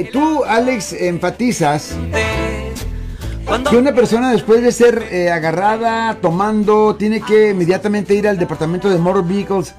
eh, tú, Alex, enfatizas que una persona después de ser eh, agarrada tomando tiene que inmediatamente ir al departamento de motor vehicles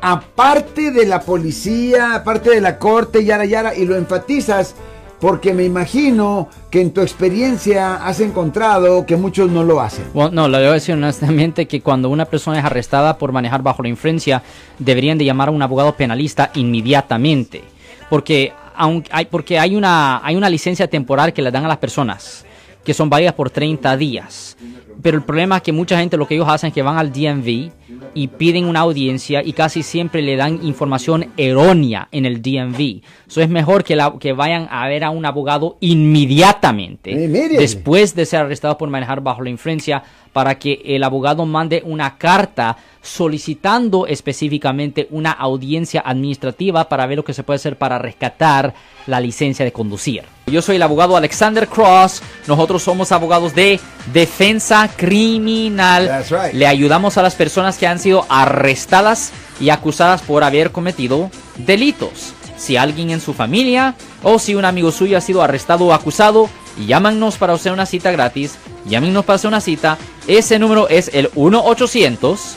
aparte de la policía, aparte de la corte, yara yara, y lo enfatizas porque me imagino que en tu experiencia has encontrado que muchos no lo hacen. Bueno, no, lo debo decir honestamente que cuando una persona es arrestada por manejar bajo la influencia, deberían de llamar a un abogado penalista inmediatamente, porque aunque hay, porque hay una hay una licencia temporal que le dan a las personas que son válidas por 30 días. Pero el problema es que mucha gente lo que ellos hacen es que van al DMV y piden una audiencia y casi siempre le dan información errónea en el DMV. Eso es mejor que, la, que vayan a ver a un abogado inmediatamente después de ser arrestado por manejar bajo la influencia para que el abogado mande una carta solicitando específicamente una audiencia administrativa para ver lo que se puede hacer para rescatar la licencia de conducir. Yo soy el abogado Alexander Cross. Nosotros somos abogados de defensa criminal. Le ayudamos a las personas que han sido arrestadas y acusadas por haber cometido delitos. Si alguien en su familia o si un amigo suyo ha sido arrestado o acusado, llámanos para hacer una cita gratis. Llámenos para hacer una cita. Ese número es el 1 800